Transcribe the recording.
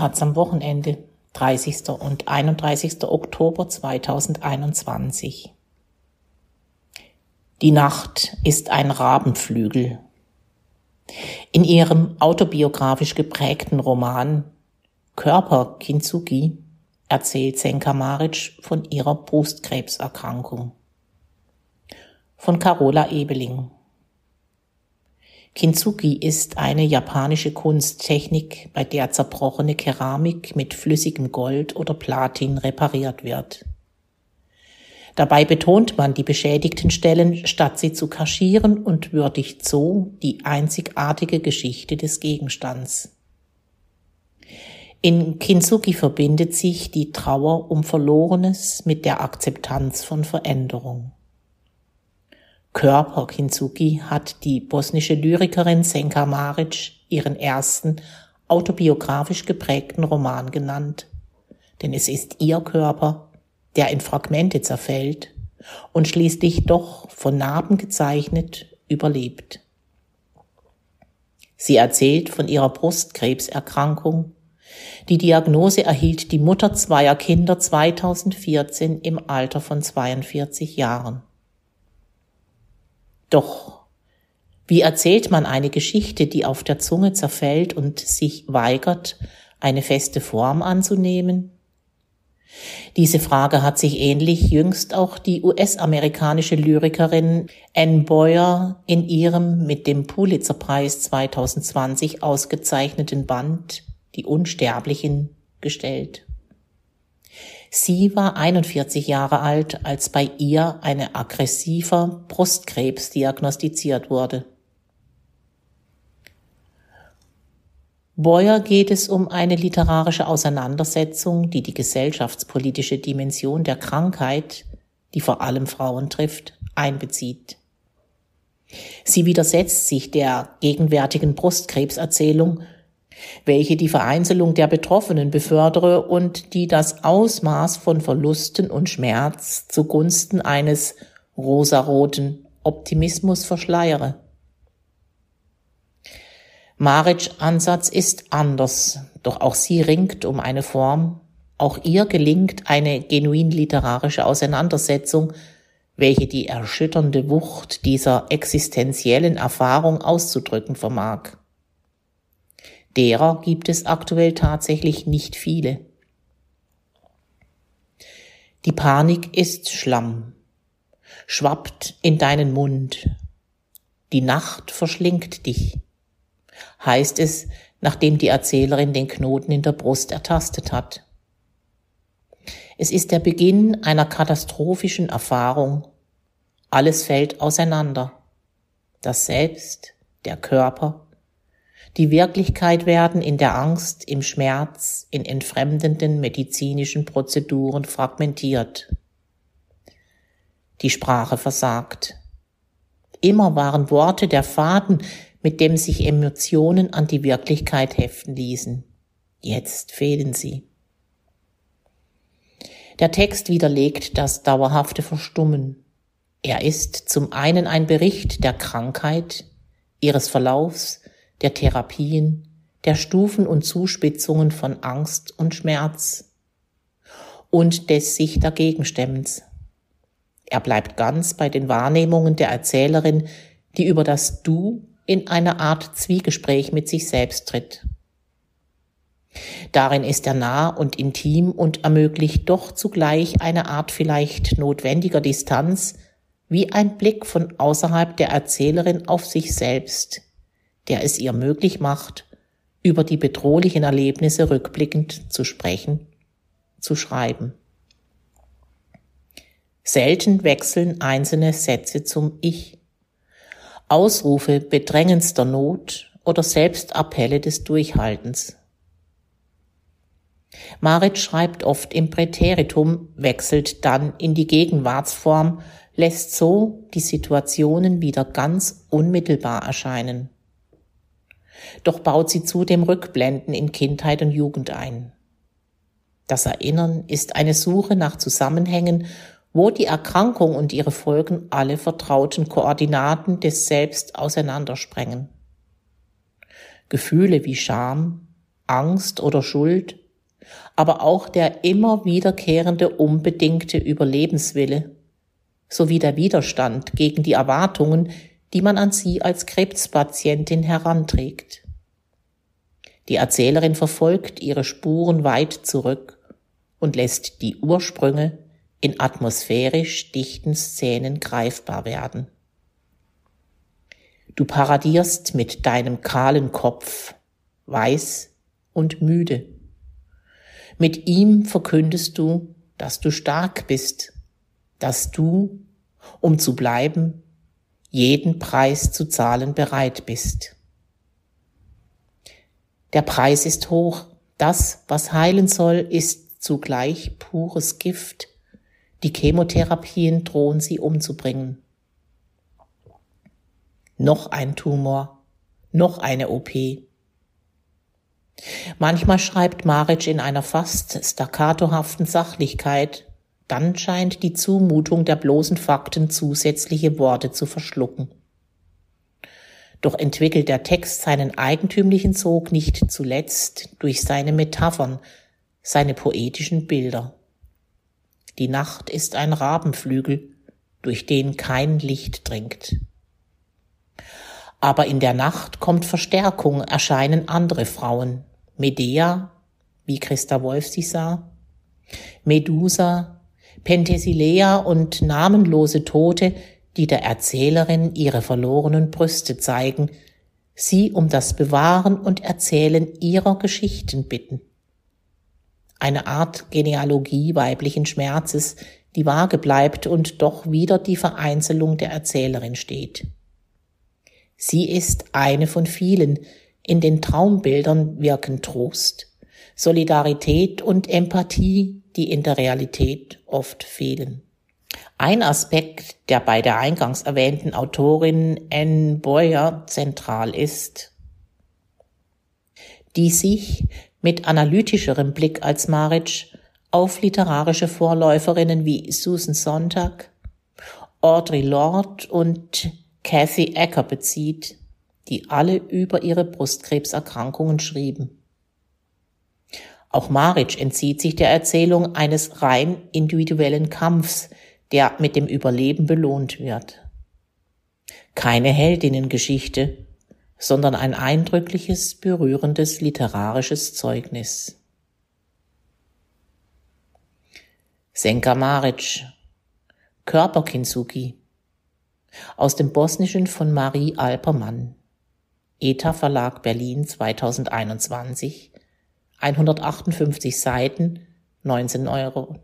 Taz am Wochenende, 30. und 31. Oktober 2021. Die Nacht ist ein Rabenflügel. In ihrem autobiografisch geprägten Roman Körper Kintsugi erzählt Senka Maric von ihrer Brustkrebserkrankung. Von Carola Ebeling. Kintsugi ist eine japanische Kunsttechnik, bei der zerbrochene Keramik mit flüssigem Gold oder Platin repariert wird. Dabei betont man die beschädigten Stellen, statt sie zu kaschieren und würdigt so die einzigartige Geschichte des Gegenstands. In Kintsugi verbindet sich die Trauer um Verlorenes mit der Akzeptanz von Veränderung. Körper Kintsugi hat die bosnische Lyrikerin Senka Maric ihren ersten autobiografisch geprägten Roman genannt. Denn es ist ihr Körper, der in Fragmente zerfällt und schließlich doch von Narben gezeichnet überlebt. Sie erzählt von ihrer Brustkrebserkrankung. Die Diagnose erhielt die Mutter zweier Kinder 2014 im Alter von 42 Jahren. Doch wie erzählt man eine Geschichte, die auf der Zunge zerfällt und sich weigert, eine feste Form anzunehmen? Diese Frage hat sich ähnlich jüngst auch die US-amerikanische Lyrikerin Anne Boyer in ihrem mit dem Pulitzerpreis 2020 ausgezeichneten Band Die Unsterblichen gestellt. Sie war 41 Jahre alt, als bei ihr eine aggressiver Brustkrebs diagnostiziert wurde. Boyer geht es um eine literarische Auseinandersetzung, die die gesellschaftspolitische Dimension der Krankheit, die vor allem Frauen trifft, einbezieht. Sie widersetzt sich der gegenwärtigen Brustkrebserzählung welche die Vereinzelung der Betroffenen befördere und die das Ausmaß von Verlusten und Schmerz zugunsten eines rosaroten Optimismus verschleiere. Maric Ansatz ist anders, doch auch sie ringt um eine Form, auch ihr gelingt eine genuin literarische Auseinandersetzung, welche die erschütternde Wucht dieser existenziellen Erfahrung auszudrücken vermag. Derer gibt es aktuell tatsächlich nicht viele. Die Panik ist Schlamm, schwappt in deinen Mund. Die Nacht verschlingt dich, heißt es, nachdem die Erzählerin den Knoten in der Brust ertastet hat. Es ist der Beginn einer katastrophischen Erfahrung. Alles fällt auseinander. Das Selbst, der Körper, die Wirklichkeit werden in der Angst, im Schmerz, in entfremdenden medizinischen Prozeduren fragmentiert. Die Sprache versagt. Immer waren Worte der Faden, mit dem sich Emotionen an die Wirklichkeit heften ließen. Jetzt fehlen sie. Der Text widerlegt das dauerhafte Verstummen. Er ist zum einen ein Bericht der Krankheit, ihres Verlaufs, der Therapien, der Stufen und Zuspitzungen von Angst und Schmerz und des sich dagegenstemmens. Er bleibt ganz bei den Wahrnehmungen der Erzählerin, die über das Du in eine Art Zwiegespräch mit sich selbst tritt. Darin ist er nah und intim und ermöglicht doch zugleich eine Art vielleicht notwendiger Distanz, wie ein Blick von außerhalb der Erzählerin auf sich selbst, der es ihr möglich macht, über die bedrohlichen Erlebnisse rückblickend zu sprechen, zu schreiben. Selten wechseln einzelne Sätze zum Ich. Ausrufe bedrängendster Not oder Selbstappelle des Durchhaltens. Marit schreibt oft im Präteritum, wechselt dann in die Gegenwartsform, lässt so die Situationen wieder ganz unmittelbar erscheinen. Doch baut sie zudem Rückblenden in Kindheit und Jugend ein. Das Erinnern ist eine Suche nach Zusammenhängen, wo die Erkrankung und ihre Folgen alle vertrauten Koordinaten des Selbst auseinandersprengen. Gefühle wie Scham, Angst oder Schuld, aber auch der immer wiederkehrende unbedingte Überlebenswille sowie der Widerstand gegen die Erwartungen, die man an sie als Krebspatientin heranträgt. Die Erzählerin verfolgt ihre Spuren weit zurück und lässt die Ursprünge in atmosphärisch dichten Szenen greifbar werden. Du paradierst mit deinem kahlen Kopf, weiß und müde. Mit ihm verkündest du, dass du stark bist, dass du, um zu bleiben, jeden Preis zu zahlen bereit bist. Der Preis ist hoch, das, was heilen soll, ist zugleich pures Gift, die Chemotherapien drohen sie umzubringen. Noch ein Tumor, noch eine OP. Manchmal schreibt Maric in einer fast staccatohaften Sachlichkeit, dann scheint die Zumutung der bloßen Fakten zusätzliche Worte zu verschlucken. Doch entwickelt der Text seinen eigentümlichen Sog nicht zuletzt durch seine Metaphern, seine poetischen Bilder. Die Nacht ist ein Rabenflügel, durch den kein Licht dringt. Aber in der Nacht kommt Verstärkung, erscheinen andere Frauen. Medea, wie Christa Wolf sie sah, Medusa, Penthesilea und namenlose Tote, die der Erzählerin ihre verlorenen Brüste zeigen, sie um das Bewahren und Erzählen ihrer Geschichten bitten eine Art Genealogie weiblichen Schmerzes, die vage bleibt und doch wieder die Vereinzelung der Erzählerin steht. Sie ist eine von vielen, in den Traumbildern wirken Trost, Solidarität und Empathie, die in der Realität oft fehlen. Ein Aspekt, der bei der eingangs erwähnten Autorin Anne Boyer zentral ist, die sich mit analytischerem Blick als Maric auf literarische Vorläuferinnen wie Susan Sontag, Audre Lorde und Kathy Ecker bezieht, die alle über ihre Brustkrebserkrankungen schrieben. Auch Maric entzieht sich der Erzählung eines rein individuellen Kampfs, der mit dem Überleben belohnt wird. Keine Heldinnengeschichte, sondern ein eindrückliches, berührendes literarisches Zeugnis. Senka Maric, Körperkinsuki, aus dem Bosnischen von Marie Alpermann, ETA Verlag Berlin 2021, 158 Seiten, 19,90 Euro.